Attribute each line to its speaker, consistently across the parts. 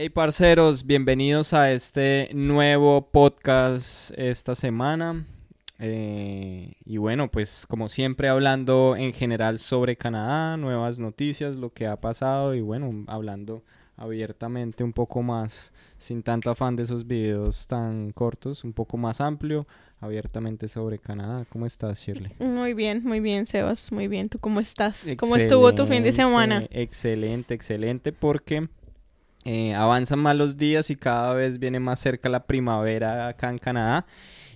Speaker 1: Hey parceros, bienvenidos a este nuevo podcast esta semana. Eh, y bueno, pues como siempre hablando en general sobre Canadá, nuevas noticias, lo que ha pasado y bueno, hablando abiertamente un poco más, sin tanto afán de esos videos tan cortos, un poco más amplio, abiertamente sobre Canadá. ¿Cómo estás, Shirley?
Speaker 2: Muy bien, muy bien, Sebas, muy bien. ¿Tú cómo estás? ¿Cómo estuvo tu fin de semana?
Speaker 1: Excelente, excelente, porque eh, avanzan más los días y cada vez viene más cerca la primavera acá en Canadá.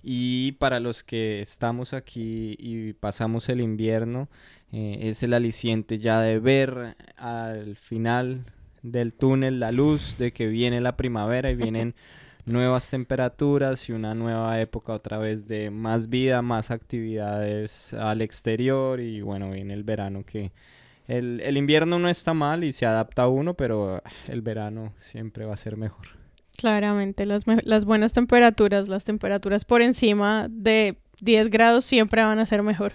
Speaker 1: Y para los que estamos aquí y pasamos el invierno, eh, es el aliciente ya de ver al final del túnel la luz de que viene la primavera y vienen nuevas temperaturas y una nueva época otra vez de más vida, más actividades al exterior y bueno, viene el verano que el, el invierno no está mal y se adapta a uno, pero el verano siempre va a ser mejor.
Speaker 2: Claramente, las, las buenas temperaturas, las temperaturas por encima de 10 grados siempre van a ser mejor.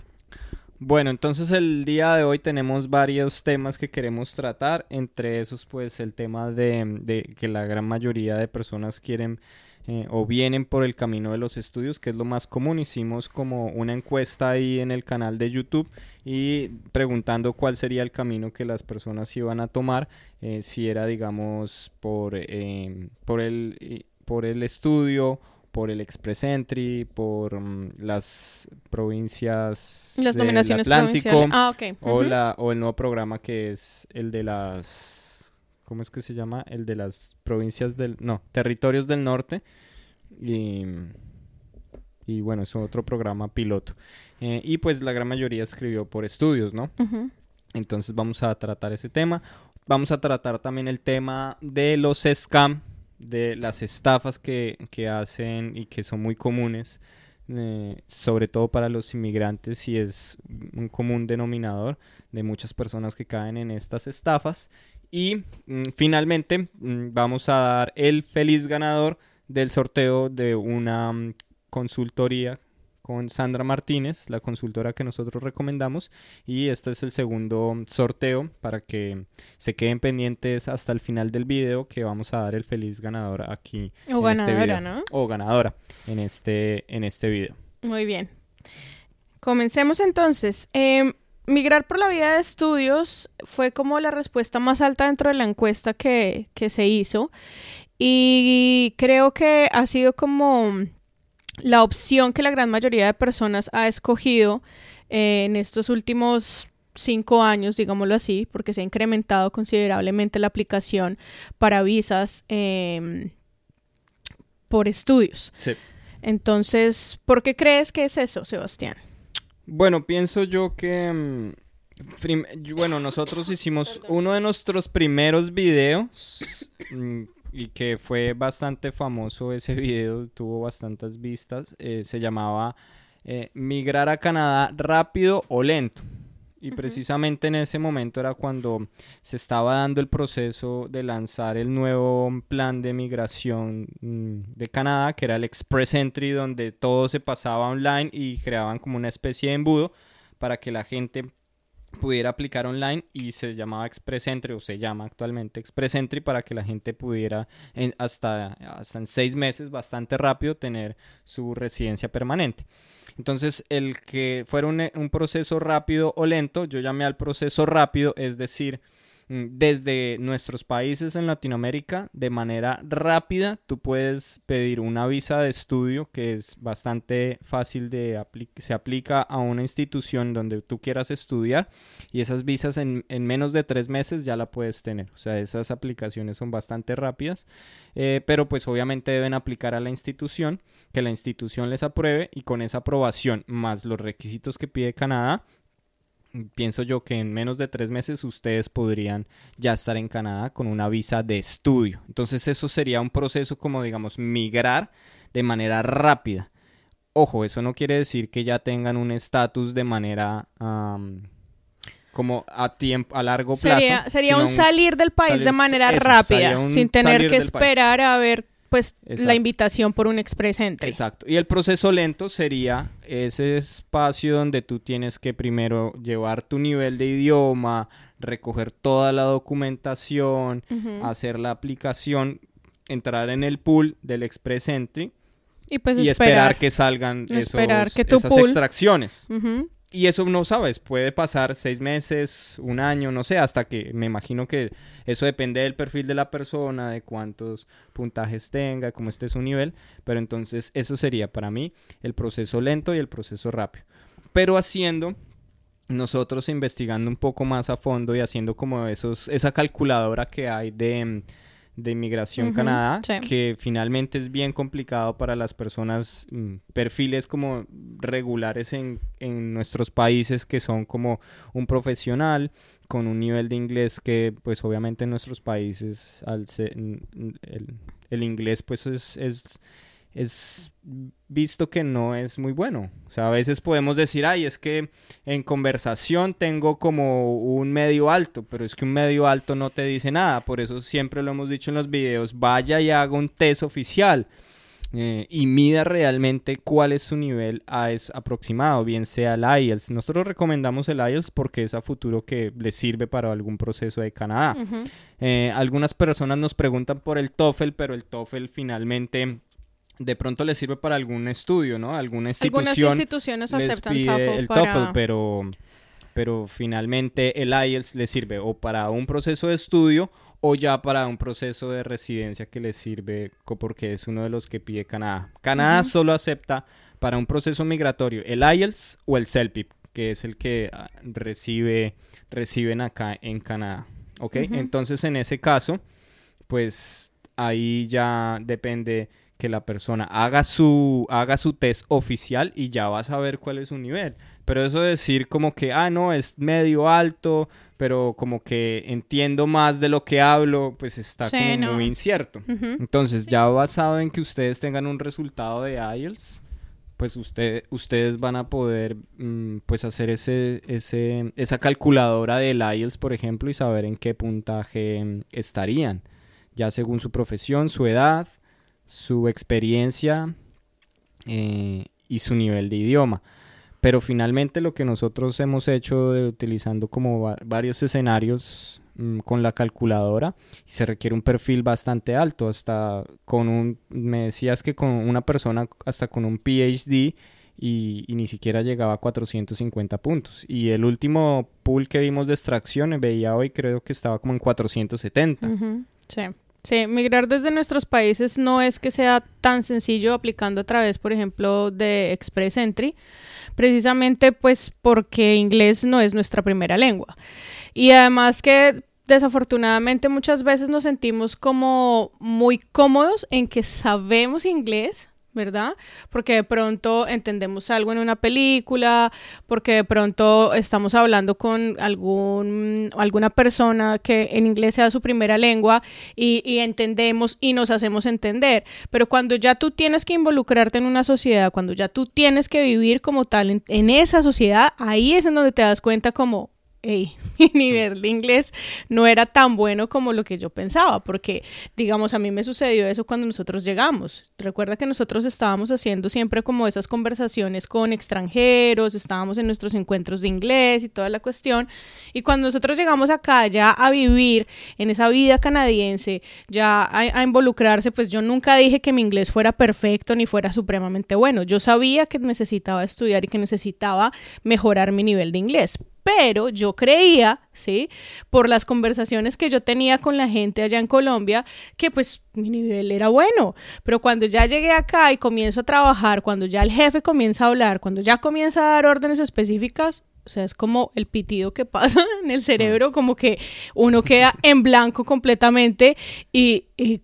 Speaker 1: Bueno, entonces el día de hoy tenemos varios temas que queremos tratar, entre esos pues el tema de, de que la gran mayoría de personas quieren eh, o vienen por el camino de los estudios, que es lo más común. Hicimos como una encuesta ahí en el canal de YouTube y preguntando cuál sería el camino que las personas iban a tomar, eh, si era digamos por, eh, por, el, por el estudio por el Express Entry, por mm, las provincias
Speaker 2: las del Atlántico ah,
Speaker 1: o, la, o el nuevo programa que es el de las ¿cómo es que se llama? El de las provincias del, no, territorios del norte. Y, y bueno, es otro programa piloto. Eh, y pues la gran mayoría escribió por estudios, ¿no? Entonces vamos a tratar ese tema. Vamos a tratar también el tema de los scam, de las estafas que, que hacen y que son muy comunes. Eh, sobre todo para los inmigrantes y es un común denominador de muchas personas que caen en estas estafas y mm, finalmente mm, vamos a dar el feliz ganador del sorteo de una mm, consultoría con Sandra Martínez, la consultora que nosotros recomendamos. Y este es el segundo sorteo para que se queden pendientes hasta el final del video que vamos a dar el feliz ganador aquí.
Speaker 2: O en este ganadora, ¿no?
Speaker 1: O ganadora en este, en este video.
Speaker 2: Muy bien. Comencemos entonces. Eh, migrar por la vida de estudios fue como la respuesta más alta dentro de la encuesta que, se hizo y creo que ha sido como la opción que la gran mayoría de personas ha escogido eh, en estos últimos cinco años, digámoslo así, porque se ha incrementado considerablemente la aplicación para visas em, por estudios.
Speaker 1: Sí.
Speaker 2: Entonces, ¿por qué crees que es eso, Sebastián?
Speaker 1: Bueno, pienso yo que... Mm, bueno, nosotros hicimos uno de nuestros primeros videos mm, y que fue bastante famoso ese video, tuvo bastantes vistas, eh, se llamaba eh, Migrar a Canadá rápido o lento. Y precisamente en ese momento era cuando se estaba dando el proceso de lanzar el nuevo plan de migración mm, de Canadá, que era el Express Entry, donde todo se pasaba online y creaban como una especie de embudo para que la gente pudiera aplicar online y se llamaba Express Entry o se llama actualmente Express Entry para que la gente pudiera hasta, hasta en seis meses bastante rápido tener su residencia permanente. Entonces, el que fuera un, un proceso rápido o lento, yo llamé al proceso rápido, es decir, desde nuestros países en Latinoamérica de manera rápida. Tú puedes pedir una visa de estudio que es bastante fácil de aplicar. Se aplica a una institución donde tú quieras estudiar y esas visas en, menos de tres meses ya la puedes tener. O sea, esas aplicaciones son bastante rápidas, eh, pero pues obviamente deben aplicar a la institución, que la institución les apruebe y con esa aprobación más los requisitos que pide Canadá pienso yo que en menos de tres meses ustedes podrían ya estar en Canadá con una visa de estudio. Entonces eso sería un proceso como digamos migrar de manera rápida. Ojo, eso no quiere decir que ya tengan un estatus de manera como a tiempo a largo plazo.
Speaker 2: Sería, un salir del país de manera rápida, sin tener que esperar a ver pues la invitación por un express entry.
Speaker 1: Exacto. Y el proceso lento sería ese espacio donde tú tienes que primero llevar tu nivel de idioma, recoger toda la documentación, hacer la aplicación, entrar en el pool del express entry
Speaker 2: y, pues
Speaker 1: esperar, que salgan esas extracciones. Y eso no sabes, puede pasar seis meses, un año, no sé, hasta que me imagino que eso depende del perfil de la persona, de cuántos puntajes tenga, cómo esté su nivel, pero entonces eso sería para mí el proceso lento y el proceso rápido. Pero haciendo, nosotros investigando un poco más a fondo y haciendo como esos, esa calculadora que hay de de inmigración Canadá, que finalmente es bien complicado para las personas, mm, perfiles como regulares en, en, nuestros países que son como un profesional con un nivel de inglés que pues obviamente en nuestros países al el, el, inglés pues es, es es visto que no es muy bueno. O sea, a veces podemos decir, ay, es que en conversación tengo como un medio alto, pero es que un medio alto no te dice nada. Por eso siempre lo hemos dicho en los videos, vaya y haga un test oficial. Eh, y mida realmente cuál es su nivel aproximado, bien sea el IELTS. Nosotros recomendamos el IELTS porque es a futuro que le sirve para algún proceso de Canadá. Eh, algunas personas nos preguntan por el TOEFL, pero el TOEFL finalmente de pronto le sirve para algún estudio, ¿no? Alguna institución
Speaker 2: Algunas instituciones aceptan
Speaker 1: el TOEFL, pero, pero finalmente el IELTS le sirve o para un proceso de estudio o ya para un proceso de residencia que le sirve porque es uno de los que pide Canadá. Canadá solo acepta para un proceso migratorio el IELTS o el CELPIP, que es el que ah, recibe, reciben acá en Canadá. ¿Ok? Entonces en ese caso, pues ahí ya depende que la persona haga su, haga su test oficial y ya vas a ver cuál es su nivel. Pero eso de decir como que, ah, no, es medio alto, pero como que entiendo más de lo que hablo, pues está como muy incierto. Entonces, ya basado en que ustedes tengan un resultado de IELTS, pues usted, ustedes van a poder mm, pues hacer ese, ese, esa calculadora del IELTS, por ejemplo, y saber en qué puntaje mm, estarían, ya según su profesión, su edad, su experiencia eh, y su nivel de idioma. Pero finalmente lo que nosotros hemos hecho utilizando como varios escenarios mm, con la calculadora, se requiere un perfil bastante alto, hasta con un, me decías que con una persona hasta con un PhD y, ni siquiera llegaba a 450 puntos. Y el último pool que vimos de extracción, veía hoy, creo que estaba como en 470.
Speaker 2: Sí. Sí, migrar desde nuestros países no es que sea tan sencillo aplicando a través, por ejemplo, de Express Entry, precisamente pues porque inglés no es nuestra primera lengua. Y además que desafortunadamente muchas veces nos sentimos como muy cómodos en que sabemos inglés, ¿verdad? Porque de pronto entendemos algo en una película, porque de pronto estamos hablando con algún, alguna persona que en inglés sea su primera lengua y, entendemos y nos hacemos entender. Pero cuando ya tú tienes que involucrarte en una sociedad, cuando ya tú tienes que vivir como tal en esa sociedad, ahí es en donde te das cuenta como, hey, mi nivel de inglés no era tan bueno como lo que yo pensaba, porque, digamos, a mí me sucedió eso cuando nosotros llegamos. Recuerda que nosotros estábamos haciendo siempre como esas conversaciones con extranjeros, estábamos en nuestros encuentros de inglés y toda la cuestión, y cuando nosotros llegamos acá ya a vivir en esa vida canadiense, ya a, a involucrarse, pues yo nunca dije que mi inglés fuera perfecto ni fuera supremamente bueno. Yo sabía que necesitaba estudiar y que necesitaba mejorar mi nivel de inglés, pero yo creía, ¿sí? Por las conversaciones que yo tenía con la gente allá en Colombia, que pues mi nivel era bueno, pero cuando ya llegué acá y comienzo a trabajar, cuando ya el jefe comienza a hablar, cuando ya comienza a dar órdenes específicas, o sea, es como el pitido que pasa en el cerebro, como que uno queda en blanco completamente y, y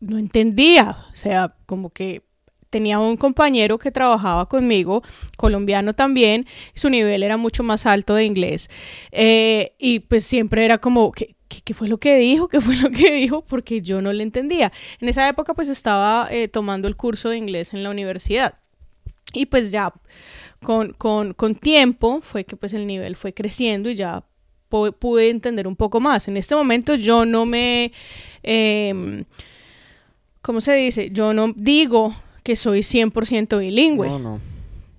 Speaker 2: no entendía, o sea, como que tenía un compañero que trabajaba conmigo, colombiano también, su nivel era mucho más alto de inglés. Eh, y pues siempre era como, ¿qué, ¿qué, fue lo que dijo? ¿Qué fue lo que dijo? Porque yo no le entendía. En esa época pues estaba eh, tomando el curso de inglés en la universidad. Y pues ya con, con, con tiempo fue que pues el nivel fue creciendo y ya pude entender un poco más. En este momento yo no me... Eh, ¿cómo se dice? Yo no digo que soy 100% bilingüe.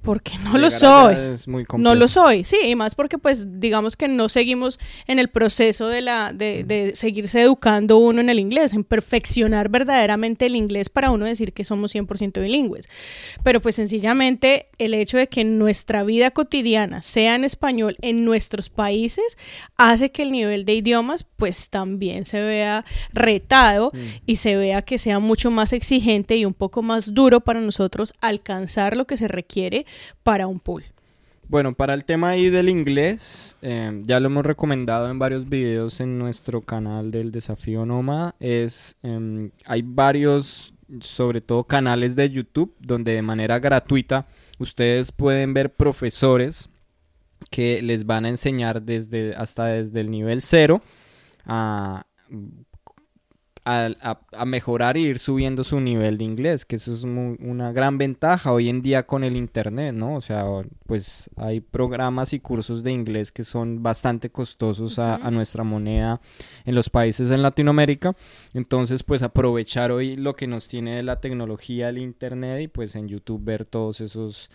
Speaker 2: Porque no lo soy.
Speaker 1: es muy
Speaker 2: No lo soy, sí, y más porque pues digamos que no seguimos en el proceso de la de, de seguirse educando uno en el inglés, en perfeccionar verdaderamente el inglés para uno decir que somos 100% bilingües. Pero pues sencillamente el hecho de que nuestra vida cotidiana sea en español en nuestros países hace que el nivel de idiomas pues también se vea retado y se vea que sea mucho más exigente y un poco más duro para nosotros alcanzar lo que se requiere para un pool.
Speaker 1: Bueno, para el tema ahí del inglés, eh, ya lo hemos recomendado en varios videos en nuestro canal del Desafío Noma. Es, em, hay varios, sobre todo canales de YouTube, donde de manera gratuita ustedes pueden ver profesores que les van a enseñar desde hasta desde el nivel cero a, a, a- a mejorar e ir subiendo su nivel de inglés, que eso es una gran ventaja hoy en día con el internet, ¿no? O sea, pues hay programas y cursos de inglés que son bastante costosos a, a nuestra moneda en los países en Latinoamérica, entonces pues aprovechar hoy lo que nos tiene de la tecnología, el internet y pues en YouTube ver todos esos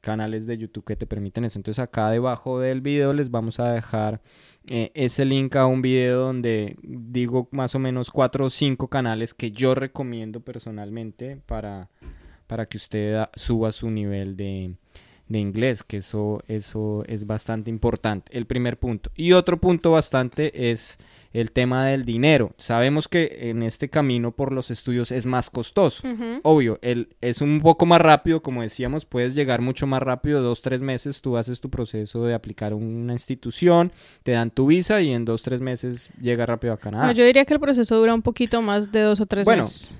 Speaker 1: canales de YouTube que te permiten eso. Entonces acá debajo del video les vamos a dejar eh, ese link a un video donde digo más o menos cuatro o cinco canales que yo recomiendo personalmente para, para que usted suba su nivel de, de inglés, que eso, eso es bastante importante. El primer punto. Y otro punto bastante es el tema del dinero. Sabemos que en este camino por los estudios es más costoso. Obvio, el, es un poco más rápido, como decíamos, puedes llegar mucho más rápido, dos, tres meses tú haces tu proceso de aplicar a una institución, te dan tu visa y en dos, tres meses llega rápido a Canadá.
Speaker 2: No, yo diría que el proceso dura un poquito más de dos o tres
Speaker 1: Bueno,
Speaker 2: meses.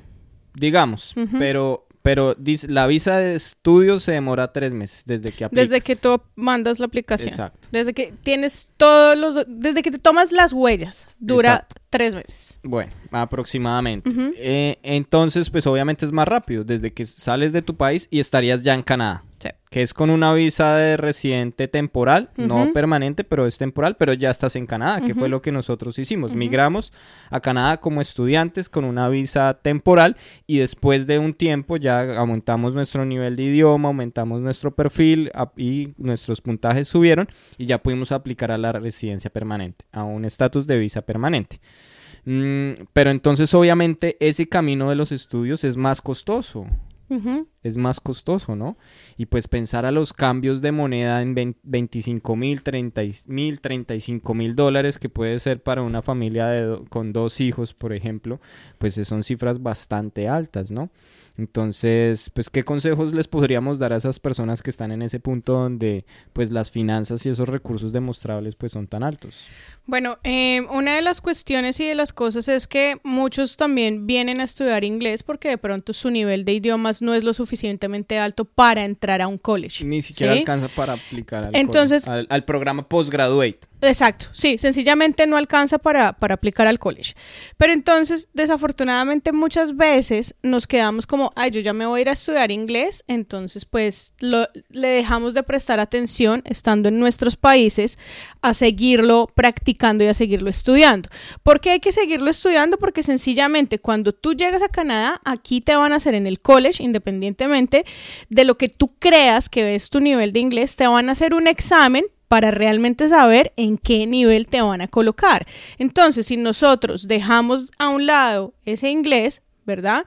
Speaker 1: Digamos, pero, pero dice, la visa de estudio se demora tres meses desde que aplicas.
Speaker 2: Desde que tú mandas la aplicación.
Speaker 1: Exacto.
Speaker 2: Desde que tienes todos los... Desde que te tomas las huellas. Dura
Speaker 1: Exacto.
Speaker 2: tres meses.
Speaker 1: Bueno, aproximadamente. Eh, entonces, pues obviamente es más rápido, desde que sales de tu país y estarías ya en Canadá.
Speaker 2: Sí.
Speaker 1: Que es con una visa de residente temporal, no permanente, pero es temporal, pero ya estás en Canadá, que fue lo que nosotros hicimos. Migramos a Canadá como estudiantes con una visa temporal y después de un tiempo ya aumentamos nuestro nivel de idioma, aumentamos nuestro perfil y nuestros puntajes subieron y ya pudimos aplicar a la residencia permanente, a un estatus de visa permanente. Mm, pero entonces obviamente ese camino de los estudios es más costoso. Es más costoso, ¿no? Y pues pensar a los cambios de moneda en 20 25 mil, 30 mil, 35 mil dólares que puede ser para una familia de con dos hijos, por ejemplo, pues son cifras bastante altas, ¿no? Entonces, pues, ¿qué consejos les podríamos dar a esas personas que están en ese punto donde, pues, las finanzas y esos recursos demostrables, pues, son tan altos?
Speaker 2: Bueno, eh, una de las cuestiones y de las cosas es que muchos también vienen a estudiar inglés porque de pronto su nivel de idiomas no es lo suficientemente alto para entrar a un college.
Speaker 1: Ni siquiera
Speaker 2: ¿sí?
Speaker 1: alcanza para aplicar al,
Speaker 2: Entonces-
Speaker 1: al, al programa postgraduate.
Speaker 2: Exacto, sí, sencillamente no alcanza para, para aplicar al college. Pero entonces, desafortunadamente, muchas veces nos quedamos como, ay, yo ya me voy a ir a estudiar inglés, entonces pues lo- le dejamos de prestar atención estando en nuestros países a seguirlo practicando y a seguirlo estudiando. ¿Por qué hay que seguirlo estudiando? Porque sencillamente cuando tú llegas a Canadá, aquí te van a hacer en el college, independientemente de lo que tú creas que es tu nivel de inglés, te van a hacer un examen para realmente saber en qué nivel te van a colocar. Entonces, si nosotros dejamos a un lado ese inglés, ¿verdad?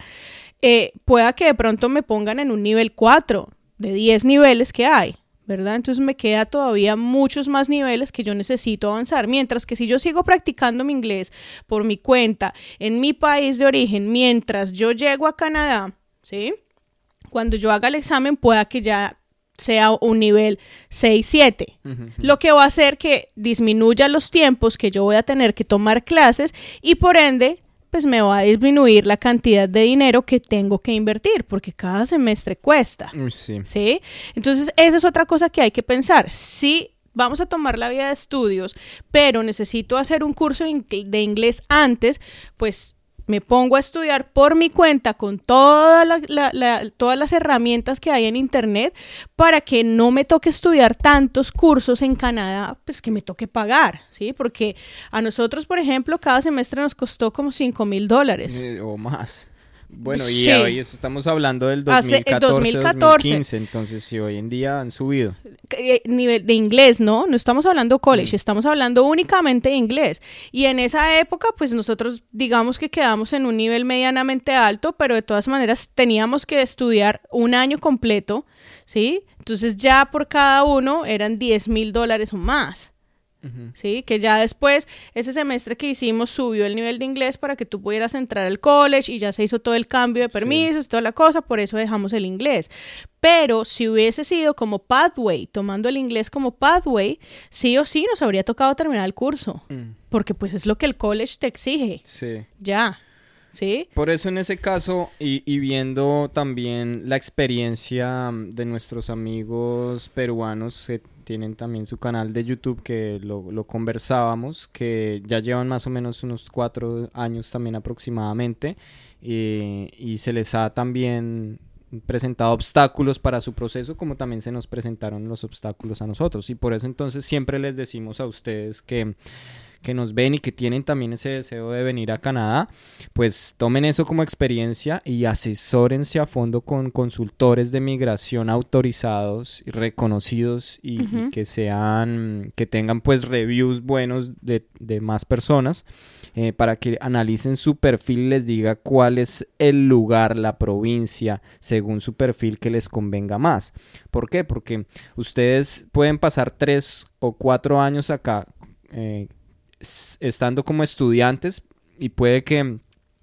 Speaker 2: Eh, pueda que de pronto me pongan en un nivel 4 de 10 niveles que hay. ¿verdad? Entonces me queda todavía muchos más niveles que yo necesito avanzar. Mientras que si yo sigo practicando mi inglés por mi cuenta en mi país de origen, mientras yo llego a Canadá, ¿sí? Cuando yo haga el examen pueda que ya sea un nivel 6-7, lo que va a hacer que disminuya los tiempos que yo voy a tener que tomar clases y por ende pues me va a disminuir la cantidad de dinero que tengo que invertir porque cada semestre cuesta.
Speaker 1: Sí.
Speaker 2: ¿Sí? Entonces, esa es otra cosa que hay que pensar. Si vamos a tomar la vía de estudios, pero necesito hacer un curso de inglés antes, pues me pongo a estudiar por mi cuenta con toda todas las herramientas que hay en Internet para que no me toque estudiar tantos cursos en Canadá, pues que me toque pagar, ¿sí? Porque a nosotros, por ejemplo, cada semestre nos costó como 5 mil dólares.
Speaker 1: Eh, o más. Bueno, y hoy estamos hablando del 2014, 2015, entonces sí, hoy en día han subido.
Speaker 2: Eh, nivel de inglés, ¿no? No estamos hablando college, mm. estamos hablando únicamente de inglés. Y en esa época, pues nosotros digamos que quedamos en un nivel medianamente alto, pero de todas maneras teníamos que estudiar un año completo, ¿sí? Entonces ya por cada uno eran 10 mil dólares o más. Sí, que ya después, ese semestre que hicimos subió el nivel de inglés para que tú pudieras entrar al college y ya se hizo todo el cambio de permisos, y toda la cosa, por eso dejamos el inglés. Pero si hubiese sido como pathway, tomando el inglés como pathway, sí o sí nos habría tocado terminar el curso, mm. porque pues es lo que el college te exige. Sí. Ya. ¿Sí?
Speaker 1: Por eso en ese caso, y, y, viendo también la experiencia de nuestros amigos peruanos tienen también su canal de YouTube que lo, conversábamos, que ya llevan más o menos unos cuatro años también aproximadamente y se les ha también presentado obstáculos para su proceso como también se nos presentaron los obstáculos a nosotros. Y por eso entonces siempre les decimos a ustedes que que nos ven y que tienen también ese deseo de venir a Canadá, pues tomen eso como experiencia y asesórense a fondo con consultores de migración autorizados y reconocidos y, que sean, que tengan pues reviews buenos de, más personas eh, para que analicen su perfil y les diga cuál es el lugar, la provincia, según su perfil que les convenga más. ¿Por qué? Porque ustedes pueden pasar tres o cuatro años acá eh, estando como estudiantes y puede que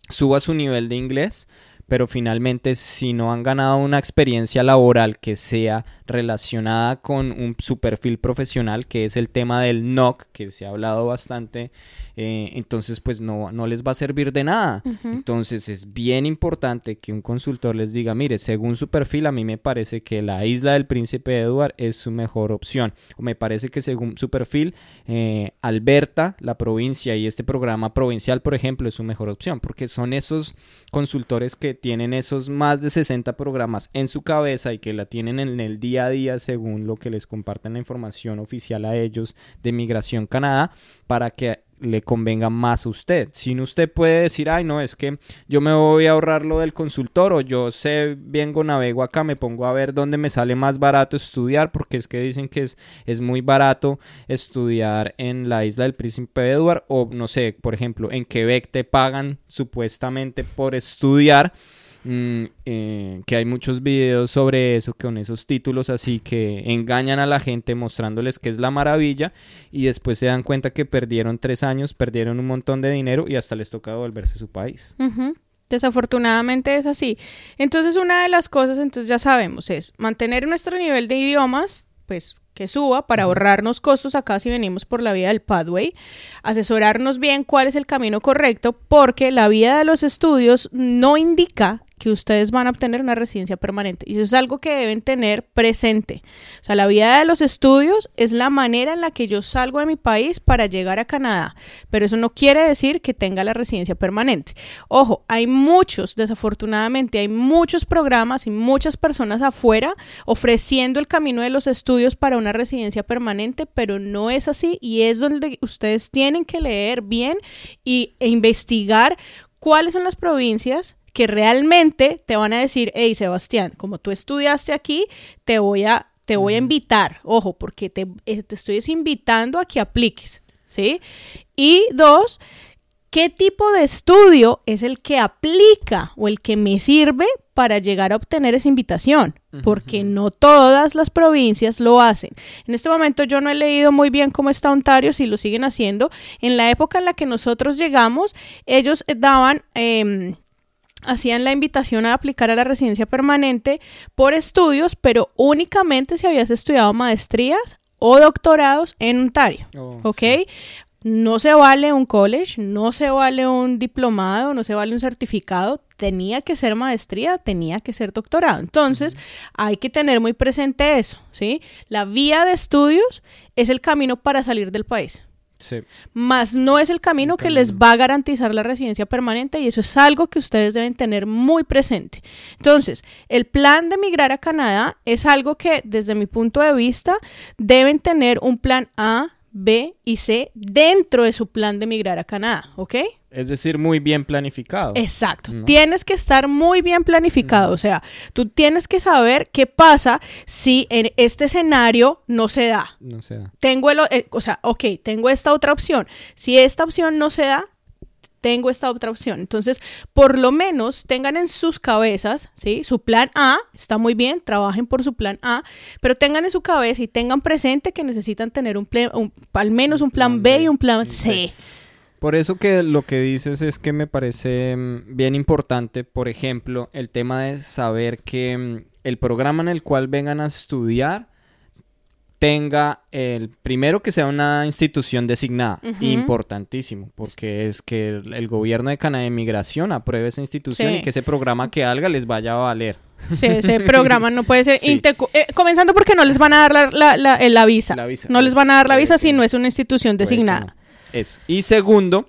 Speaker 1: suba su nivel de inglés, pero finalmente si no han ganado una experiencia laboral que sea relacionada con un, su perfil profesional, que es el tema del NOC, que se ha hablado bastante, eh, entonces pues no, no les va a servir de nada. Entonces es bien importante que un consultor les diga, mire, según su perfil, a mí me parece que la isla del príncipe Edward es su mejor opción. O me parece que según su perfil, eh, Alberta, la provincia y este programa provincial, por ejemplo, es su mejor opción, porque son esos consultores que tienen esos más de 60 programas en su cabeza y que la tienen en el día a día según lo que les comparten la información oficial a ellos de Migración Canadá para que le convenga más a usted. Si usted puede decir, ay, no, es que yo me voy a ahorrar lo del consultor o yo sé, vengo, navego acá, me pongo a ver dónde me sale más barato estudiar, porque es que dicen que es, es muy barato estudiar en la isla del Príncipe Edward o no sé, por ejemplo, en Quebec te pagan supuestamente por estudiar Mm, eh, que hay muchos videos sobre eso, con esos títulos así que engañan a la gente mostrándoles que es la maravilla y después se dan cuenta que perdieron tres años, perdieron un montón de dinero y hasta les toca volverse a su país.
Speaker 2: Desafortunadamente es así. Entonces una de las cosas, entonces ya sabemos, es mantener nuestro nivel de idiomas, pues que suba para ahorrarnos costos acá si venimos por la vía del pathway, asesorarnos bien cuál es el camino correcto, porque la vía de los estudios no indica que ustedes van a obtener una residencia permanente. Y eso es algo que deben tener presente. O sea, la vida de los estudios es la manera en la que yo salgo de mi país para llegar a Canadá. Pero eso no quiere decir que tenga la residencia permanente. Ojo, hay muchos, desafortunadamente, hay muchos programas y muchas personas afuera ofreciendo el camino de los estudios para una residencia permanente, pero no es así y es donde ustedes tienen que leer bien y, e investigar cuáles son las provincias que realmente te van a decir, hey Sebastián, como tú estudiaste aquí, te voy a, te voy a invitar, ojo, porque te, eh, te estoy invitando a que apliques, ¿sí? Y dos, ¿qué tipo de estudio es el que aplica o el que me sirve para llegar a obtener esa invitación? Porque no todas las provincias lo hacen. En este momento yo no he leído muy bien cómo está Ontario, si lo siguen haciendo. En la época en la que nosotros llegamos, ellos daban... Eh, hacían la invitación a aplicar a la residencia permanente por estudios, pero únicamente si habías estudiado maestrías o doctorados en Ontario. Oh, ¿Ok? No se vale un college, no se vale un diplomado, no se vale un certificado, tenía que ser maestría, tenía que ser doctorado. Entonces, hay que tener muy presente eso, ¿sí? La vía de estudios es el camino para salir del país.
Speaker 1: Sí.
Speaker 2: Más no es el camino
Speaker 1: El
Speaker 2: que les va a garantizar la residencia permanente y eso es algo que ustedes deben tener muy presente. Entonces, el plan de migrar a Canadá es algo que desde mi punto de vista deben tener un plan A, B y C dentro de su plan de migrar a Canadá, ¿ok?
Speaker 1: Es decir, muy bien planificado.
Speaker 2: Exacto.
Speaker 1: No.
Speaker 2: Tienes que estar muy bien planificado. O sea, tú tienes que saber qué pasa si en este escenario no se da.
Speaker 1: No sé.
Speaker 2: Tengo el, o- eh, o sea, ok, tengo esta otra opción. Si esta opción no se da, tengo esta otra opción. Entonces, por lo menos tengan en sus cabezas, ¿sí? Su plan A, está muy bien, trabajen por su plan A, pero tengan en su cabeza y tengan presente que necesitan tener un, ple- un- al menos un plan,
Speaker 1: plan
Speaker 2: B
Speaker 1: B,
Speaker 2: y un plan
Speaker 1: un
Speaker 2: C.
Speaker 1: C. Por eso que lo que dices es que me parece mm, bien importante, por ejemplo, el tema de saber que mm, el programa en el cual vengan a estudiar tenga el primero que sea una institución designada, importantísimo, porque es que el, el gobierno de Canadá de Migración apruebe esa institución
Speaker 2: Sí.
Speaker 1: y que ese programa que haga les vaya a valer.
Speaker 2: Sí, ese programa no puede ser
Speaker 1: Sí.
Speaker 2: eh, comenzando porque no les van a dar la, la- la- eh, la visa. No les van a dar la visa si
Speaker 1: no.
Speaker 2: es una institución designada.
Speaker 1: Eso. Y segundo,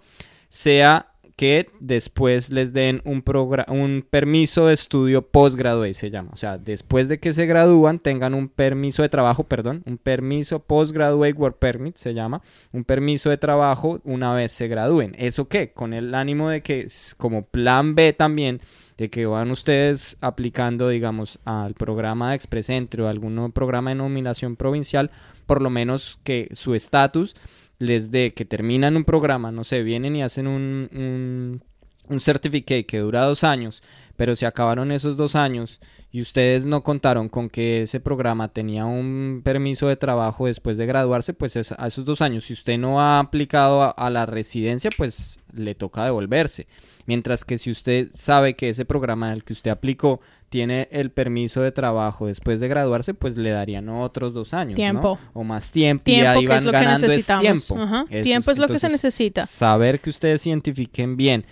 Speaker 1: sea que después les den un, un permiso de estudio postgraduate, se llama. O sea, después de que se gradúan, tengan un permiso de trabajo, perdón, un permiso postgraduate work permit, se llama, un permiso de trabajo una vez se gradúen. ¿Eso qué? Con el ánimo de que, como plan B también, de que van ustedes aplicando, digamos, al programa de Express o algún programa de nominación provincial, por lo menos que su estatus les dé que terminan un programa, no sé, vienen y hacen un, un, certificate que dura dos años, pero se acabaron esos dos años y ustedes no contaron con que ese programa tenía un permiso de trabajo después de graduarse, pues es- a esos dos años, si usted no ha aplicado a, a la residencia, pues le toca devolverse. Mientras que si usted sabe que ese programa el que usted aplicó tiene el permiso de trabajo después de graduarse, pues le darían otros dos años. ¿no?
Speaker 2: Tiempo.
Speaker 1: O más tiempo. y
Speaker 2: Tiempo,
Speaker 1: ahí
Speaker 2: que
Speaker 1: van
Speaker 2: es lo que
Speaker 1: es
Speaker 2: necesitamos.
Speaker 1: tiempo.
Speaker 2: Ajá,
Speaker 1: Eso
Speaker 2: Tiempo es lo que se necesita.
Speaker 1: Saber que ustedes identifiquen bien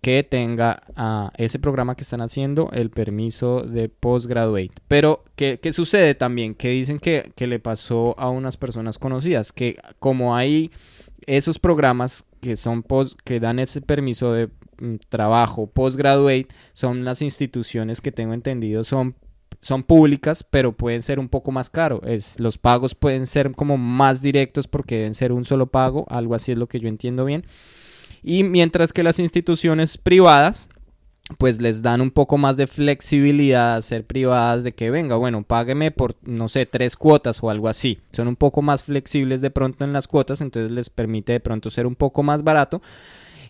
Speaker 1: que tenga ah, ese programa que están haciendo el permiso de postgraduate. Pero, ¿qué, qué sucede también? Que dicen que, que le pasó a unas personas conocidas, que como hay esos programas que son post, que dan ese permiso de trabajo postgraduate, son las instituciones que tengo entendido son son públicas, pero pueden ser un poco más caro. Es, los pagos pueden ser como más directos porque deben ser un solo pago, algo así es lo que yo entiendo bien. Y mientras que las instituciones privadas, pues les dan un poco más de flexibilidad a ser privadas de que venga, bueno, págueme por, no sé, tres cuotas o algo así. Son un poco más flexibles de pronto en las cuotas, entonces les permite de pronto ser un poco más barato.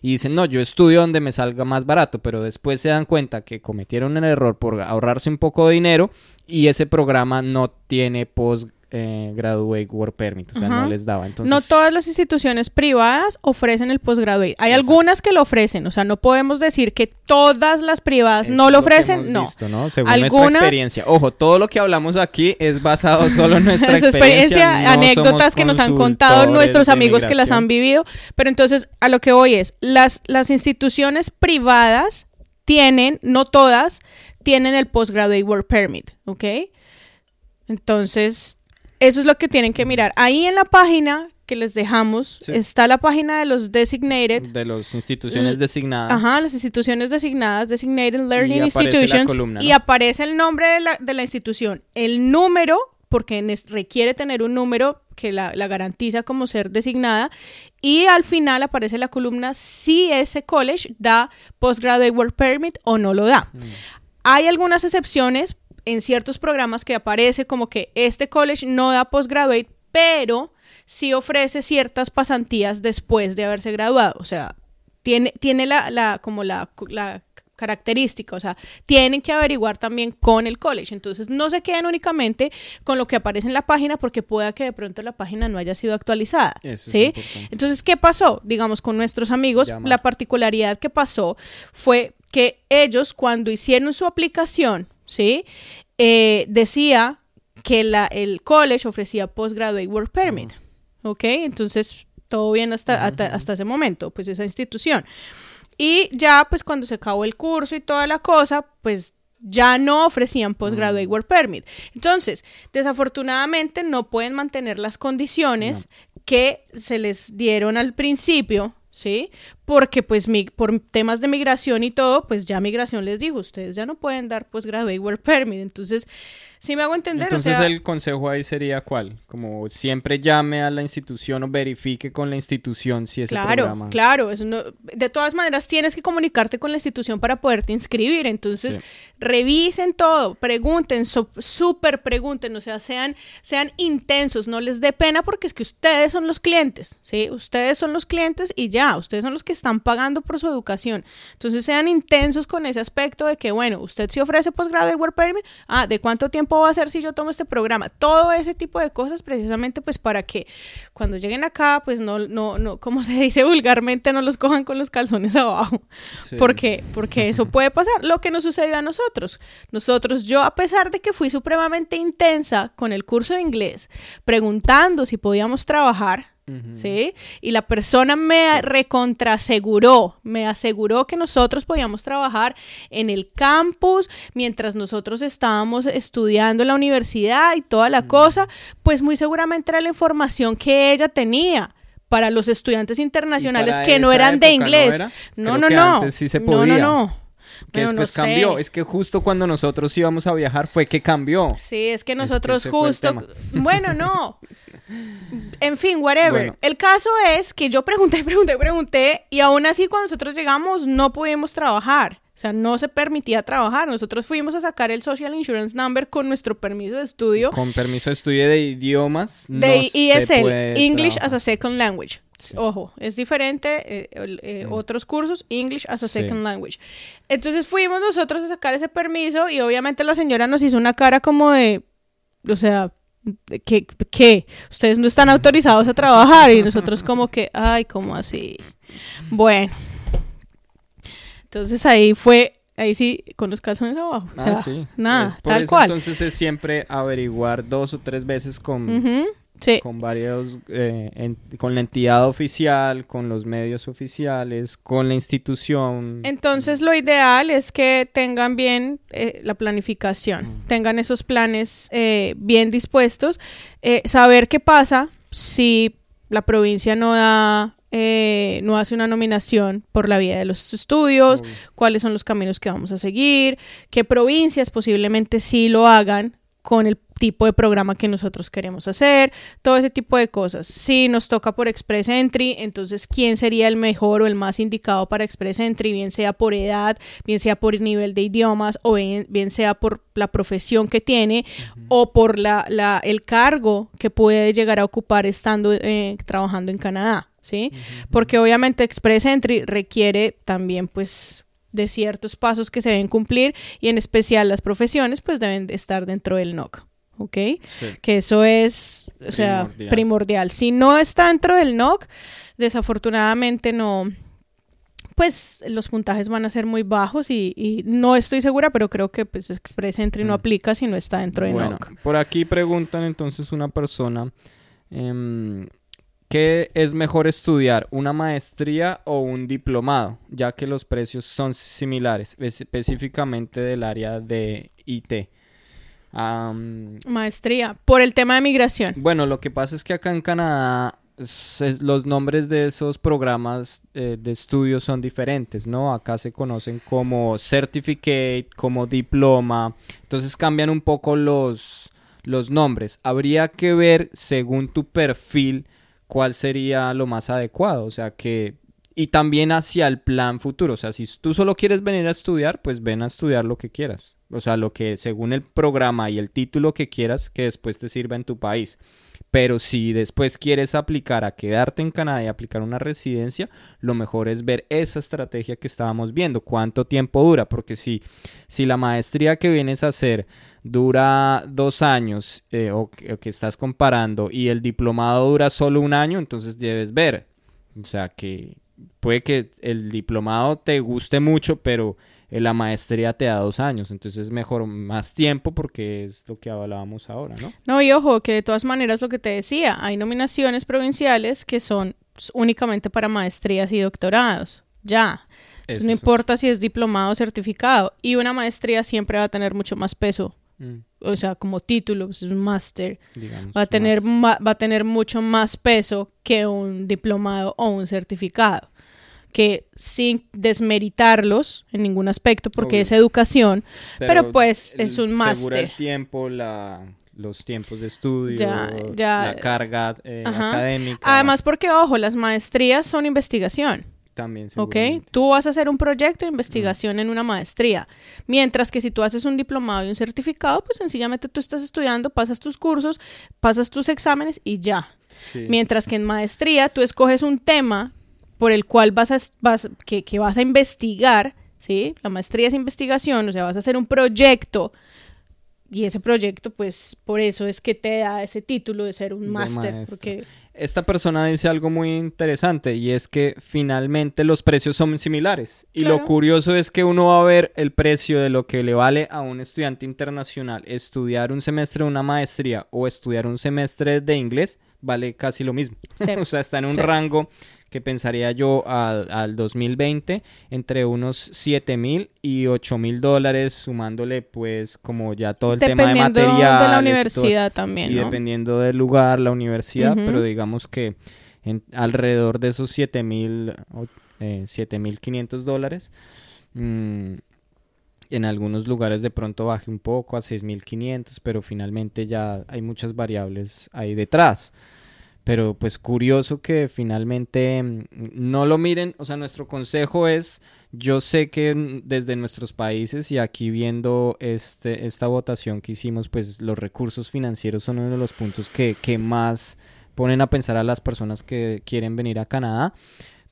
Speaker 1: Y dicen, no, yo estudio donde me salga más barato, pero después se dan cuenta que cometieron el error por ahorrarse un poco de dinero y ese programa no tiene post eh, graduate work permit, o sea, no les daba. Entonces,
Speaker 2: No todas las instituciones privadas ofrecen el postgraduate. Hay
Speaker 1: Exacto.
Speaker 2: algunas que lo ofrecen, o sea, no podemos decir que todas las privadas
Speaker 1: Eso
Speaker 2: no lo ofrecen, no.
Speaker 1: visto, ¿no? Según nuestra
Speaker 2: Algunas-
Speaker 1: experiencia. Ojo, todo lo que hablamos aquí es basado solo en nuestra
Speaker 2: Su
Speaker 1: experiencia.
Speaker 2: experiencia,
Speaker 1: no
Speaker 2: anécdotas que nos han contado nuestros amigos que las han vivido. Pero entonces, a lo que voy es, las, las instituciones privadas tienen, no todas, tienen el Postgraduate Work Permit, ¿ok? Entonces, eso es lo que tienen que mirar. Ahí en la página que les dejamos,
Speaker 1: Sí.
Speaker 2: está la página de los designated.
Speaker 1: De las instituciones designadas.
Speaker 2: Ajá, las instituciones designadas, Designated Learning
Speaker 1: la
Speaker 2: Institutions,
Speaker 1: columna,
Speaker 2: y aparece el nombre de la, de la institución, el número, porque requiere tener un número que la, la garantiza como ser designada, y al final aparece la columna si ese college da Postgraduate Work Permit o no lo da.
Speaker 1: Mm.
Speaker 2: Hay algunas excepciones en ciertos programas que aparece como que este college no da postgraduate, pero sí ofrece ciertas pasantías después de haberse graduado. O sea, tiene, tiene la, la, como la, la característica, o sea, tienen que averiguar también con el college. Entonces, no se queden únicamente con lo que aparece en la página porque pueda que de pronto la página no haya sido actualizada.
Speaker 1: Eso
Speaker 2: ¿sí? Entonces, ¿qué pasó? Digamos, con nuestros amigos, la particularidad que pasó fue que ellos cuando hicieron su aplicación, ¿sí? Eh, decía que la, el college ofrecía Postgraduate Work Permit, ¿ok? Entonces, todo bien hasta, hasta, hasta ese momento, pues esa institución. Y ya, pues cuando se acabó el curso y toda la cosa, pues ya no ofrecían Postgraduate Work Permit. Entonces, desafortunadamente no pueden mantener las condiciones que se les dieron al principio, ¿sí? Porque pues mi, por temas de migración y todo, pues ya migración les dijo, ustedes ya no pueden dar postgraduate work permit. Entonces, si me hago entender.
Speaker 1: Entonces el consejo ahí sería cuál? Como siempre llame a la institución o verifique con la institución si ese
Speaker 2: claro,
Speaker 1: programa...
Speaker 2: Claro, de todas maneras tienes que comunicarte con la institución para poderte inscribir. Entonces, revisen todo, pregunten, súper pregunten, o sea, sean, sean intensos, no les dé pena porque es que ustedes son los clientes, ¿sí? Ustedes son los clientes y ya, ustedes son los que están pagando por su educación. Entonces, sean intensos con ese aspecto de que, bueno, usted se ofrece posgrado de Work Permit, ah, ¿de cuánto tiempo va a hacer si yo tomo este programa? Todo ese tipo de cosas precisamente pues para que cuando lleguen acá pues no, no, no, como se dice vulgarmente, no los cojan con los calzones abajo. Porque, porque eso puede pasar. Lo que nos sucedió a nosotros. Nosotros, yo a pesar de que fui supremamente intensa con el curso de inglés, preguntando si podíamos trabajar, ¿sí? Y la persona me recontraseguró, me aseguró que nosotros podíamos trabajar en el campus mientras nosotros estábamos estudiando en la universidad y toda la cosa, pues muy seguramente era la información que ella tenía para los estudiantes internacionales que no eran de inglés. No, no, no.
Speaker 1: sí se podía. No, no, Que después cambió. Es que justo cuando nosotros íbamos a viajar fue que cambió.
Speaker 2: Sí, es que nosotros justo. Bueno, no. En fin, whatever. El caso es que yo pregunté, pregunté, pregunté y aún así cuando nosotros llegamos no pudimos trabajar. O sea, no se permitía trabajar. Nosotros fuimos a sacar el Social Insurance Number con nuestro permiso de estudio.
Speaker 1: Con permiso de estudio de idiomas.
Speaker 2: De ESL, English as a Second Language. Ojo, es diferente. Eh, eh, mm. Otros cursos, English as a Second Language. Entonces fuimos nosotros a sacar ese permiso y obviamente la señora nos hizo una cara como de, o sea, ¿qué, qué? Ustedes no están autorizados a trabajar y nosotros como que, ay, ¿cómo así? Bueno. Entonces ahí fue, ahí sí, con los calzones abajo. O ah, sea, Nada, tal cual.
Speaker 1: Entonces es siempre averiguar dos o tres veces con con varios, eh, con la entidad oficial, con los medios oficiales, con la institución.
Speaker 2: Entonces lo ideal es que tengan bien eh, la planificación, tengan esos planes eh, bien dispuestos, saber qué pasa si la provincia no da no hace una nominación por la vía de los estudios, cuáles son los caminos que vamos a seguir, qué provincias posiblemente sí lo hagan con el tipo de programa que nosotros queremos hacer, todo ese tipo de cosas. Si nos toca por Express Entry, entonces quién sería el mejor o el más indicado para Express Entry, bien sea por edad, bien sea por nivel de idiomas o bien, sea por la profesión que tiene o por la, la, el cargo que puede llegar a ocupar estando eh, trabajando en Canadá. ¿Sí? Porque obviamente Express Entry requiere también pues de ciertos pasos que se deben cumplir y en especial las profesiones pues deben estar dentro del NOC. ¿ok? Que eso es, o sea, primordial. Si no está dentro del NOC, desafortunadamente no, pues los puntajes van a ser muy bajos y, no estoy segura, pero creo que pues Express Entry no mm. aplica si no está dentro del NOC.
Speaker 1: Por aquí preguntan entonces una persona, eh, ¿qué es mejor estudiar, una maestría o un diplomado? Ya que los precios son similares, específicamente del área de IT.
Speaker 2: Maestría, por el tema de migración.
Speaker 1: Bueno, lo que pasa es que acá en Canadá los nombres de esos programas eh, de estudio son diferentes, ¿no? Acá se conocen como certificate, como diploma, entonces cambian un poco los, los nombres. Habría que ver según tu perfil cuál sería lo más adecuado, o sea que y también hacia el plan futuro, o sea, si tú solo quieres venir a estudiar, pues ven a estudiar lo que quieras. O sea, lo que según el programa y el título que quieras que después te sirva en tu país. Pero si después quieres aplicar a quedarte en Canadá y aplicar una residencia, lo mejor es ver esa estrategia que estábamos viendo, cuánto tiempo dura, porque si, si la maestría que vienes a hacer dura dos años eh, o, o, que estás comparando y el diplomado dura solo un año, entonces debes ver. O sea que puede que el diplomado te guste mucho, pero la maestría te da dos años, entonces es mejor más tiempo porque es lo que hablábamos ahora, ¿no?
Speaker 2: No, y ojo, que de todas maneras lo que te decía, hay nominaciones provinciales que son únicamente para maestrías y doctorados, ya. no importa si es diplomado o certificado, y una maestría siempre va a tener mucho más peso
Speaker 1: Mm,
Speaker 2: o sea, como título, pues, es un máster, va a tener ma- va a tener mucho más peso que un diplomado o un certificado que sin desmeritarlos en ningún aspecto porque
Speaker 1: Obvio.
Speaker 2: es educación pero, pues,
Speaker 1: el-
Speaker 2: es un máster.
Speaker 1: el tiempo, la, los tiempos de estudio,
Speaker 2: Ya, ya.
Speaker 1: la carga eh, académica.
Speaker 2: además porque ojo las maestrías son investigación
Speaker 1: también
Speaker 2: ¿ok? Tú vas a hacer un proyecto de investigación en una maestría, mientras que si tú haces un diplomado y un certificado, pues sencillamente tú estás estudiando, pasas tus cursos, pasas tus exámenes y ya.
Speaker 1: Sí.
Speaker 2: Mientras que en maestría tú escoges un tema por el cual vas a, vas, que, que vas a investigar, ¿sí? La maestría es investigación, o sea, vas a hacer un proyecto y ese proyecto, pues, por eso es que te da ese título de ser un máster, porque
Speaker 1: Esta persona dice algo muy interesante y es que finalmente los precios son similares. Y lo curioso es que uno va a ver el precio de lo que le vale a un estudiante internacional estudiar un semestre de una maestría o estudiar un semestre de inglés, vale casi lo mismo.
Speaker 2: Sí.
Speaker 1: o sea, está en un
Speaker 2: Sí.
Speaker 1: rango que pensaría yo al, al 2020 entre unos 7 mil y 8 mil dólares, sumándole pues como ya todo el tema de
Speaker 2: dependiendo de, la
Speaker 1: todo
Speaker 2: universidad también,
Speaker 1: y
Speaker 2: ¿no?
Speaker 1: dependiendo del lugar, la universidad, pero digamos que en- alrededor de esos 7 mil, eh, 7.500 dólares, mm, en algunos lugares de pronto baje un poco a 6.500, pero finalmente ya hay muchas variables ahí detrás. Pero pues curioso que finalmente mm, no lo miren, o sea, nuestro consejo es, yo sé que desde nuestros países y aquí viendo este, esta votación que hicimos, pues los recursos financieros son uno de los puntos que, que más ponen a pensar a las personas que quieren venir a Canadá.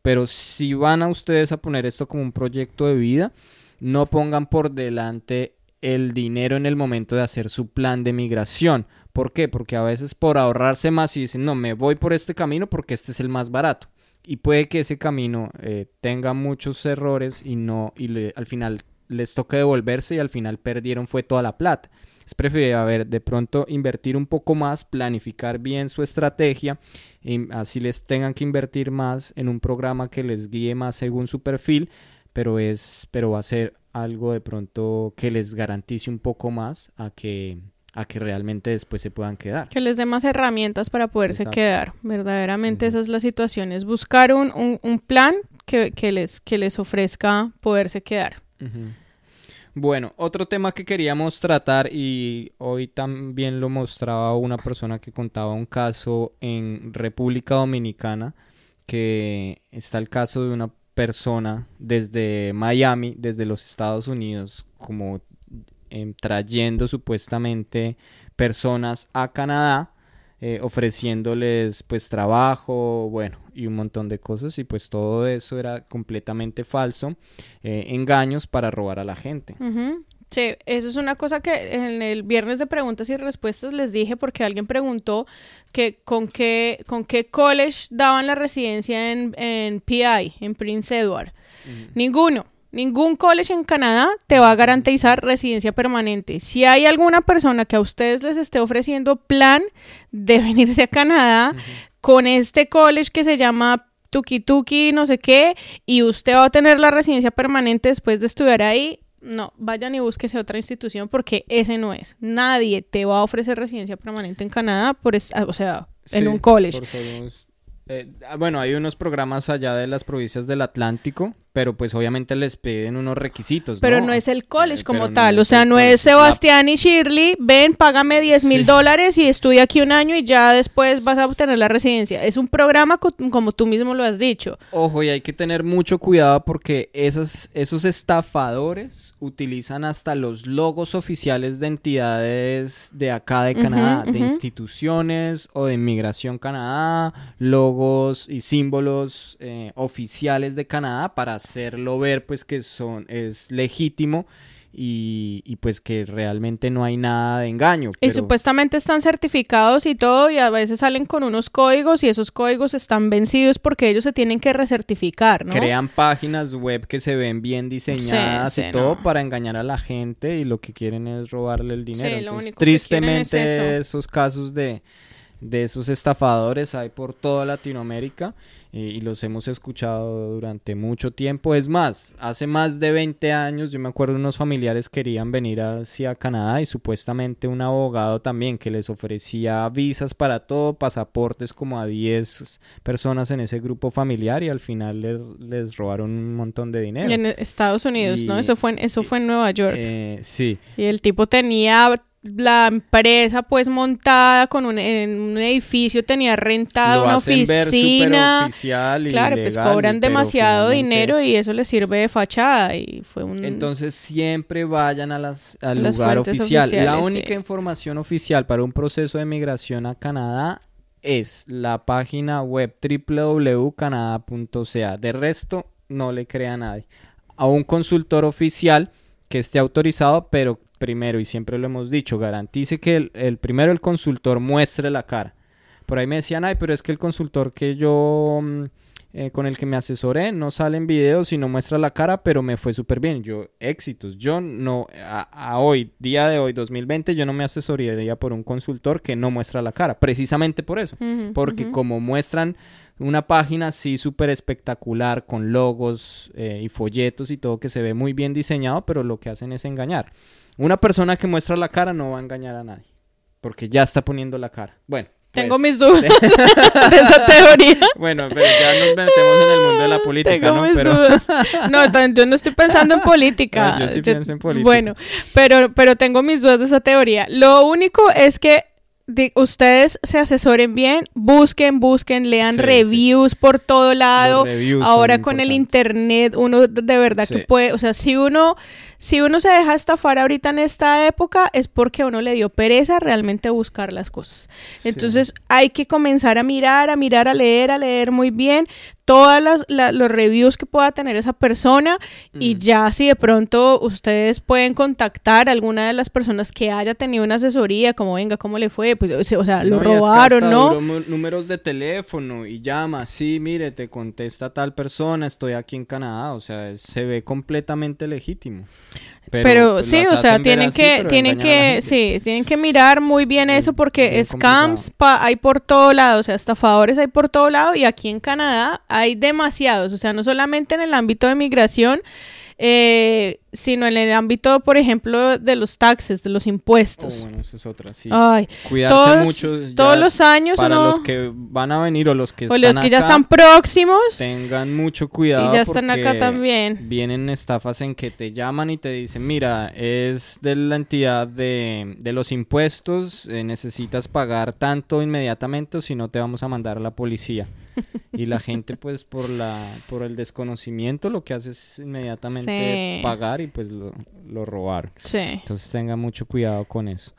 Speaker 1: Pero si van a ustedes a poner esto como un proyecto de vida, no pongan por delante el dinero en el momento de hacer su plan de migración. ¿Por qué? Porque a veces por ahorrarse más y dicen, no, me voy por este camino porque este es el más barato. Y puede que ese camino eh, tenga muchos errores y no, y le- al final les toque devolverse y al final perdieron fue toda la plata. Es preferible, a ver, de pronto invertir un poco más, planificar bien su estrategia, y así les tengan que invertir más en un programa que les guíe más según su perfil, pero es, pero va a ser algo de pronto que les garantice un poco más a que, a que realmente después se puedan quedar.
Speaker 2: Que les dé más herramientas para poderse
Speaker 1: Exacto.
Speaker 2: quedar. Verdaderamente
Speaker 1: Ujú.
Speaker 2: esa es la situación. Es buscar un, un, un plan que, que les, que les ofrezca poderse quedar.
Speaker 1: Bueno, otro tema que queríamos tratar y hoy también lo mostraba una persona que contaba un caso en República Dominicana, que está el caso de una persona desde Miami, desde los Estados Unidos, como em, trayendo supuestamente personas a Canadá, eh, ofreciéndoles pues trabajo, bueno, y un montón de cosas, y pues todo eso era completamente falso, eh, engaños para robar a la gente.
Speaker 2: Sí, eso es una cosa que en el viernes de preguntas y respuestas les dije porque alguien preguntó que con qué, con qué college daban la residencia en, en PI, en Prince Edward. Ninguno. Ningún college en Canadá te va a garantizar residencia permanente. Si hay alguna persona que a ustedes les esté ofreciendo plan de venirse a Canadá con este college que se llama Tuki Tuki, no sé qué, y usted va a tener la residencia permanente después de estudiar ahí, no, vayan y búsquese otra institución porque ese no es. Nadie te va a ofrecer residencia permanente en Canadá, por es- o sea, en
Speaker 1: Sí,
Speaker 2: un college.
Speaker 1: por eh, ah, bueno, hay unos programas allá de las provincias del Atlántico, pero pues obviamente les piden unos requisitos.
Speaker 2: Pero no es el college
Speaker 1: Eh,
Speaker 2: como
Speaker 1: pero no
Speaker 2: tal, o sea, no
Speaker 1: college,
Speaker 2: es Sebastián y Shirley, ven, págame 10 mil
Speaker 1: Sí.
Speaker 2: dólares y estudia aquí un año y ya después vas a obtener la residencia. Es un programa co- como tú mismo lo has dicho.
Speaker 1: Ojo, y hay que tener mucho cuidado porque esas, esos estafadores utilizan hasta los logos oficiales de entidades de acá de Canadá, de instituciones o de Inmigración Canadá, logos y símbolos eh, oficiales de Canadá para hacerlo ver pues que son es legítimo y, y, pues que realmente no hay nada de engaño.
Speaker 2: Y supuestamente están certificados y todo, y a veces salen con unos códigos y esos códigos están vencidos porque ellos se tienen que recertificar, ¿no?
Speaker 1: Crean páginas web que se ven bien diseñadas
Speaker 2: Sí,
Speaker 1: y todo
Speaker 2: no.
Speaker 1: para engañar a la gente y lo que quieren es robarle el dinero.
Speaker 2: lo
Speaker 1: Entonces,
Speaker 2: único que quieren es
Speaker 1: tristemente
Speaker 2: eso.
Speaker 1: esos casos de de esos estafadores hay por toda Latinoamérica eh, y los hemos escuchado durante mucho tiempo. Es más, hace más de 20 años yo me acuerdo unos familiares querían venir hacia Canadá y supuestamente un abogado también que les ofrecía visas para todo, pasaportes como a 10 personas en ese grupo familiar y al final les, les robaron un montón de dinero.
Speaker 2: en Estados Unidos, ¿no? Eso fue, en, eso fue en Nueva York.
Speaker 1: Eh, sí.
Speaker 2: Y el tipo tenía la empresa pues montada con un, en un edificio tenía rentada una oficina claro pues cobran demasiado dinero y eso les sirve de fachada y fue un
Speaker 1: entonces siempre vayan a las al lugar oficial. La única información oficial para un proceso de migración a Canadá es la página web www.canadá.ca de resto no le crea a nadie. A un consultor oficial que esté autorizado pero primero, y siempre lo hemos dicho, garantice que el, primero el consultor muestre la cara. Por ahí me decían, ay, pero es que el consultor que yo mm, eh, con el que me asesoré no sale en videos y no muestra la cara, pero me fue súper bien. Yo, éxitos. Yo no, a, hoy, día de hoy, 2020, yo no me asesoraría por un consultor que no muestra la cara. Precisamente por eso. porque como muestran una página así súper espectacular con logos eh, y folletos y todo que se ve muy bien diseñado, pero lo que hacen es engañar. Una persona que muestra la cara no va a engañar a nadie, porque ya está poniendo la cara. Bueno.
Speaker 2: Tengo pues, mis dudas de esa teoría.
Speaker 1: Bueno, pero ya nos metemos en el mundo de la política,
Speaker 2: Tengo
Speaker 1: ¿no?
Speaker 2: Mis dudas. No, yo no estoy pensando en política.
Speaker 1: yo sí pienso en política.
Speaker 2: Bueno, pero, pero tengo mis dudas de esa teoría. Lo único es que ustedes se asesoren bien, busquen, busquen, lean reviews por todo lado. Ahora con el internet uno de verdad que puede, o sea, si uno si uno se deja estafar ahorita en esta época es porque a uno le dio pereza realmente buscar las cosas. Entonces hay que comenzar a mirar, a mirar, a leer, a leer muy bien todas las, los reviews que pueda tener esa persona y ya si de pronto ustedes pueden contactar a alguna de las personas que haya tenido una asesoría, como venga, ¿cómo le fue? Pues, o sea, lo robaron, ¿no?
Speaker 1: Números de teléfono y llama, sí, mire, te contesta tal persona, estoy aquí en Canadá, o sea, se ve completamente legítimo.
Speaker 2: Pero, pues, sí, o sea, tienen que, tienen que, sí, tienen que mirar muy bien eso porque scams hay por todo lado, o sea, estafadores hay por todo lado y aquí en Canadá hay demasiados, o sea, no solamente en el ámbito de migración, eh, sino en el ámbito, por ejemplo, de los taxes, de los impuestos.
Speaker 1: Oh, bueno, eso es otra, sí.
Speaker 2: Ay,
Speaker 1: Cuidarse mucho.
Speaker 2: todos los años.
Speaker 1: Para los que van a venir o los que o
Speaker 2: los que ya están próximos.
Speaker 1: Tengan mucho cuidado.
Speaker 2: Y ya están acá también.
Speaker 1: Vienen estafas en que te llaman y te dicen, mira, es de la entidad de, de los impuestos, eh, necesitas pagar tanto inmediatamente o si no te vamos a mandar a la policía. y la gente pues por la por el desconocimiento lo que hace es inmediatamente pagar y pues lo, lo robaron. Entonces tenga mucho cuidado con eso.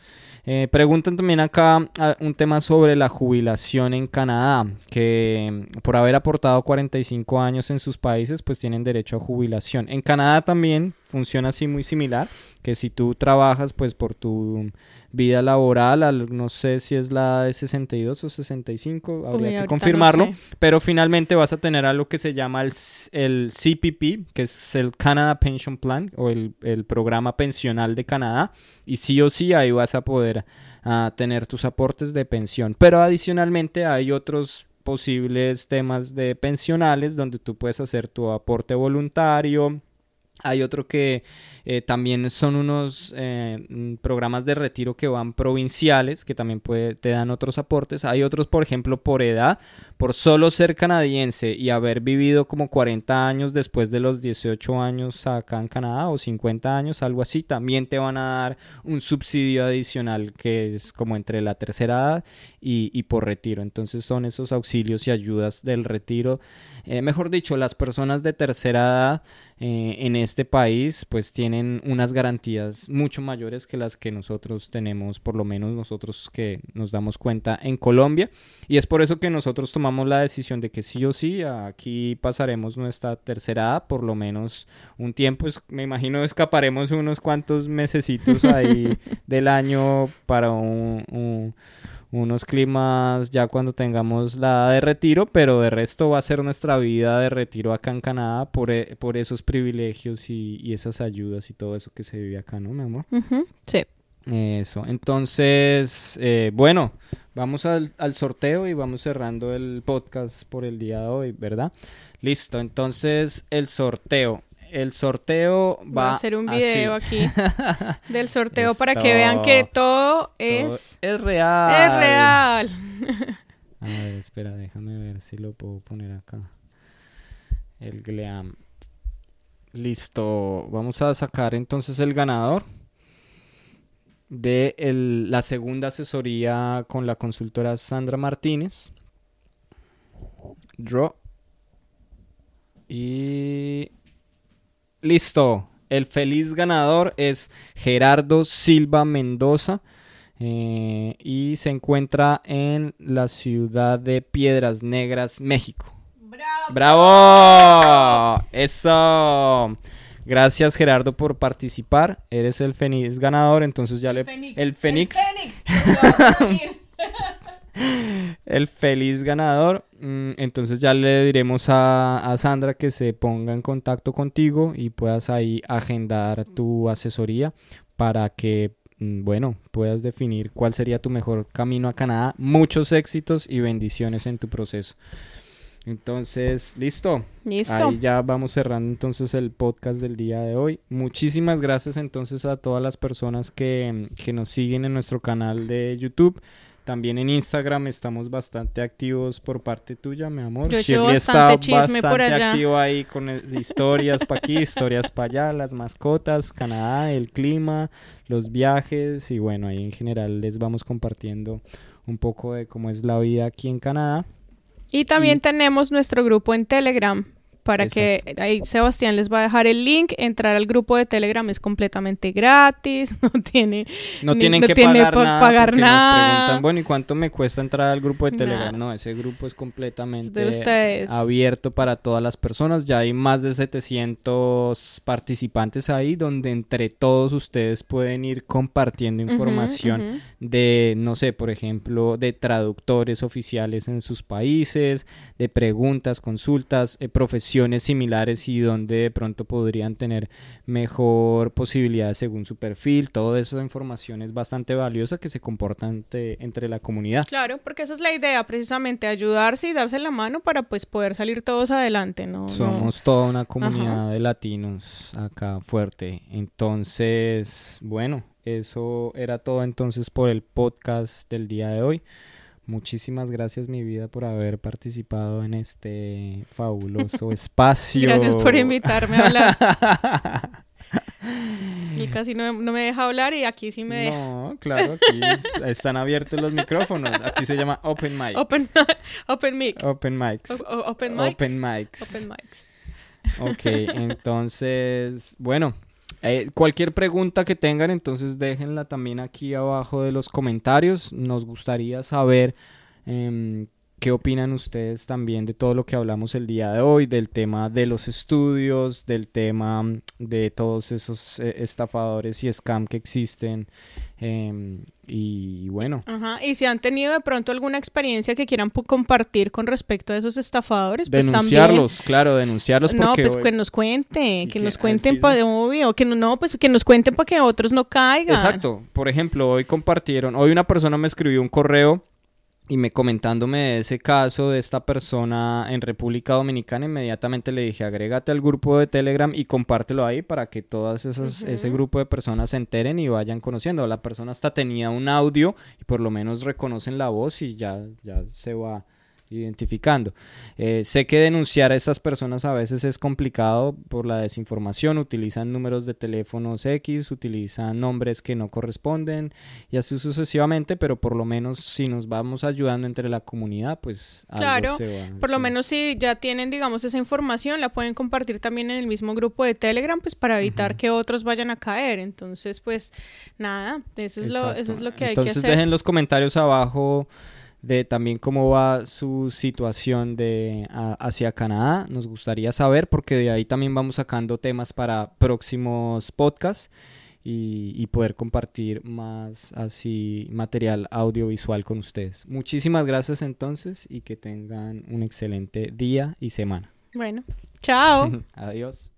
Speaker 1: Eh, preguntan también acá ah, un tema sobre la jubilación en Canadá, que mm, por haber aportado 45 años en sus países, pues tienen derecho a jubilación. En Canadá también funciona así muy similar, que si tú trabajas pues por tu vida laboral, no sé si es la de 62 o 65, habría que confirmarlo, pero finalmente vas a tener algo que se llama el, el, CPP, que es el Canada Pension Plan o el, el, programa pensional de Canadá, y sí o sí ahí vas a poder ah, tener tus aportes de pensión, pero adicionalmente hay otros posibles temas de pensionales donde tú puedes hacer tu aporte voluntario, hay otro que eh, también son unos eh, mm, programas de retiro que van provinciales, que también te dan otros aportes. Hay otros, por ejemplo, por edad, por solo ser canadiense y haber vivido como 40 años después de los 18 años acá en Canadá o 50 años, algo así, también te van a dar un subsidio adicional que es como entre la tercera edad y, y por retiro. Entonces son esos auxilios y ayudas del retiro. Eh, mejor dicho, las personas de tercera edad en este país pues tienen tienen unas garantías mucho mayores que las que nosotros tenemos, por lo menos nosotros que nos damos cuenta en Colombia. Y es por eso que nosotros tomamos la decisión de que sí o sí, aquí pasaremos nuestra tercera edad, por lo menos un tiempo. me imagino escaparemos unos cuantos mesecitos ahí del año para un unos climas ya cuando tengamos la edad de retiro, pero de resto va a ser nuestra vida de retiro acá en Canadá por, e, por esos privilegios y, esas ayudas y todo eso que se vive acá, ¿no, mi amor?
Speaker 2: Sí.
Speaker 1: Eso, entonces, eh, bueno, vamos al, al sorteo y vamos cerrando el podcast por el día de hoy, ¿verdad? Listo, entonces el sorteo. El sorteo
Speaker 2: Voy
Speaker 1: va
Speaker 2: a hacer un
Speaker 1: así.
Speaker 2: video aquí del sorteo para que vean que todo
Speaker 1: Todo
Speaker 2: es,
Speaker 1: es real.
Speaker 2: es real.
Speaker 1: A ver, espera, déjame ver si lo puedo poner acá. El Gleam. Listo. Vamos a sacar entonces el ganador de el- la segunda asesoría con la consultora Sandra Martínez. Draw. Y listo. El feliz ganador es Gerardo Silva Mendoza. eh, y se encuentra en la ciudad de Piedras Negras, México. ¡Bravo! Eso. Gracias Gerardo por participar. Eres el feliz ganador, entonces ya le... El Fénix. El feliz ganador. Mm, Entonces ya le diremos a, a Sandra que se ponga en contacto contigo y puedas ahí agendar tu asesoría para que, mm, bueno, puedas definir cuál sería tu mejor camino a Canadá. Muchos éxitos y bendiciones en tu proceso. Entonces, listo.
Speaker 2: Listo.
Speaker 1: Ahí ya vamos cerrando entonces el podcast del día de hoy. Muchísimas gracias entonces a todas las personas que, que nos siguen en nuestro canal de YouTube. También en Instagram estamos bastante activos por parte tuya, mi amor.
Speaker 2: Yo
Speaker 1: Shirley
Speaker 2: bastante
Speaker 1: está
Speaker 2: chisme por
Speaker 1: bastante
Speaker 2: allá.
Speaker 1: activo ahí con historias para aquí, historias para allá, las mascotas, Canadá, el clima, los viajes y bueno, ahí en general les vamos compartiendo un poco de cómo es la vida aquí en Canadá.
Speaker 2: Y también
Speaker 1: Y-
Speaker 2: tenemos nuestro grupo en Telegram. Para que ahí Sebastián les va a dejar el link. Entrar al grupo de Telegram es completamente gratis. No tiene.
Speaker 1: No
Speaker 2: Ni-
Speaker 1: tienen
Speaker 2: no
Speaker 1: que
Speaker 2: tiene
Speaker 1: pagar
Speaker 2: pa-
Speaker 1: nada
Speaker 2: pagar nada.
Speaker 1: nos preguntan, bueno, ¿y cuánto me cuesta entrar al grupo de Telegram?
Speaker 2: Nada.
Speaker 1: No, ese grupo es completamente abierto para todas las personas. Ya hay más de 700 participantes ahí donde entre todos ustedes pueden ir compartiendo información de, no sé, por ejemplo, de traductores oficiales en sus países, de preguntas, consultas, eh, profesiones similares y donde de pronto podrían tener mejor posibilidad según su perfil. Toda esa información es bastante valiosa que se comporta ante- entre la comunidad.
Speaker 2: Claro, porque esa es la idea, precisamente, ayudarse y darse la mano para pues poder salir todos adelante, ¿no? no-
Speaker 1: Somos toda una comunidad de latinos acá fuerte. Entonces, bueno, eso era todo entonces por el podcast del día de hoy. Muchísimas gracias, mi vida, por haber participado en este fabuloso espacio.
Speaker 2: Gracias por invitarme a hablar. Él casi no, no me deja hablar y aquí sí me deja.
Speaker 1: No, claro, aquí es- están abiertos los micrófonos. Aquí se llama Open Mic.
Speaker 2: Open, open mic.
Speaker 1: Open Mics.
Speaker 2: O- o- open mics.
Speaker 1: Open Mics.
Speaker 2: Open mics.
Speaker 1: Ok, entonces, bueno, eh, cualquier pregunta que tengan, entonces déjenla también aquí abajo de los comentarios. Nos gustaría saber em, qué opinan ustedes también de todo lo que hablamos el día de hoy, del tema de los estudios, del tema mm, de todos esos eh, estafadores y scam que existen. em, y bueno,
Speaker 2: Ajá. Y si han tenido de pronto alguna experiencia que quieran compartir con respecto a esos estafadores, pues también.
Speaker 1: denunciarlos, claro, denunciarlos
Speaker 2: No, pues
Speaker 1: hoy-
Speaker 2: que nos cuenten,
Speaker 1: ¿Y
Speaker 2: que nos cuenten,
Speaker 1: chisme.
Speaker 2: pa- obvio, que no, no, pues que nos cuenten para que otros no caigan.
Speaker 1: Exacto. Por ejemplo, hoy compartieron, hoy una persona me escribió un correo y me comentándome de ese caso de esta persona en República Dominicana, inmediatamente le dije, agrégate al grupo de Telegram y compártelo ahí para que todas esas, ese grupo de personas se enteren y vayan conociendo. La persona hasta tenía un audio y por lo menos reconocen la voz y ya, ya se va identificando. Eh, sé que denunciar a estas personas a veces es complicado por la desinformación, utilizan números de teléfonos X, utilizan nombres que no corresponden y así sucesivamente, pero por lo menos si nos vamos ayudando entre la comunidad, pues algo
Speaker 2: Claro,
Speaker 1: se va
Speaker 2: Por lo menos si ya tienen, digamos, esa información, la pueden compartir también en el mismo grupo de Telegram, pues para evitar que otros vayan a caer. Entonces, pues nada, eso es lo, eso es lo que hay
Speaker 1: Entonces
Speaker 2: que hacer.
Speaker 1: dejen los comentarios abajo de también cómo va su situación de a- hacia Canadá. Nos gustaría saber porque de ahí también vamos sacando temas para próximos podcasts y, y poder compartir más así material audiovisual con ustedes. Muchísimas gracias entonces y que tengan un excelente día y semana.
Speaker 2: Bueno, chao.
Speaker 1: Adiós.